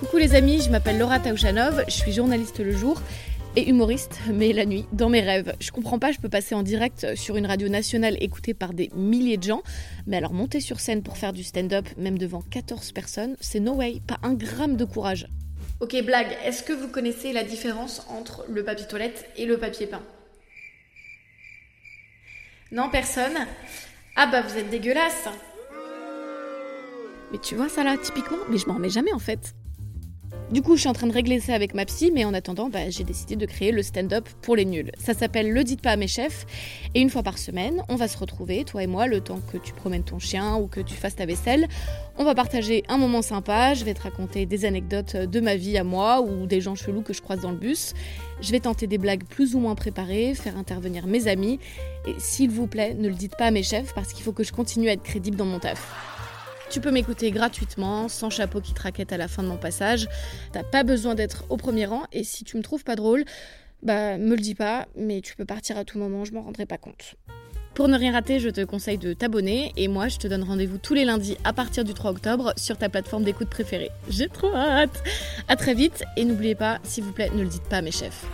Coucou les amis, je m'appelle Laura Taouchanov, je suis journaliste le jour et humoriste, mais la nuit, dans mes rêves. Je comprends pas, je peux passer en direct sur une radio nationale écoutée par des milliers de gens, mais alors monter sur scène pour faire du stand-up, même devant 14 personnes, c'est no way, pas un gramme de courage. Ok, blague, est-ce que vous connaissez la différence entre le papier toilette et le papier peint? Non, personne? Ah bah vous êtes dégueulasse Mais tu vois ça là, typiquement, mais je m'en remets jamais en fait. Du coup, je suis en train de régler ça avec ma psy, mais en attendant, bah, j'ai décidé de créer le stand-up pour les nuls. Ça s'appelle Le dites pas à mes chefs, et une fois par semaine, on va se retrouver, toi et moi, le temps que tu promènes ton chien ou que tu fasses ta vaisselle. On va partager un moment sympa, je vais te raconter des anecdotes de ma vie à moi ou des gens chelous que je croise dans le bus. Je vais tenter des blagues plus ou moins préparées, faire intervenir mes amis, et s'il vous plaît, ne le dites pas à mes chefs parce qu'il faut que je continue à être crédible dans mon taf. Tu peux m'écouter gratuitement, sans chapeau qui te à la fin de mon passage. T'as pas besoin d'être au premier rang et si tu me trouves pas drôle, bah me le dis pas, mais tu peux partir à tout moment, je m'en rendrai pas compte. Pour ne rien rater, je te conseille de t'abonner et moi je te donne rendez-vous tous les lundis à partir du 3 octobre sur ta plateforme d'écoute préférée. J'ai trop hâte. À très vite et n'oubliez pas, s'il vous plaît, ne le dites pas à mes chefs.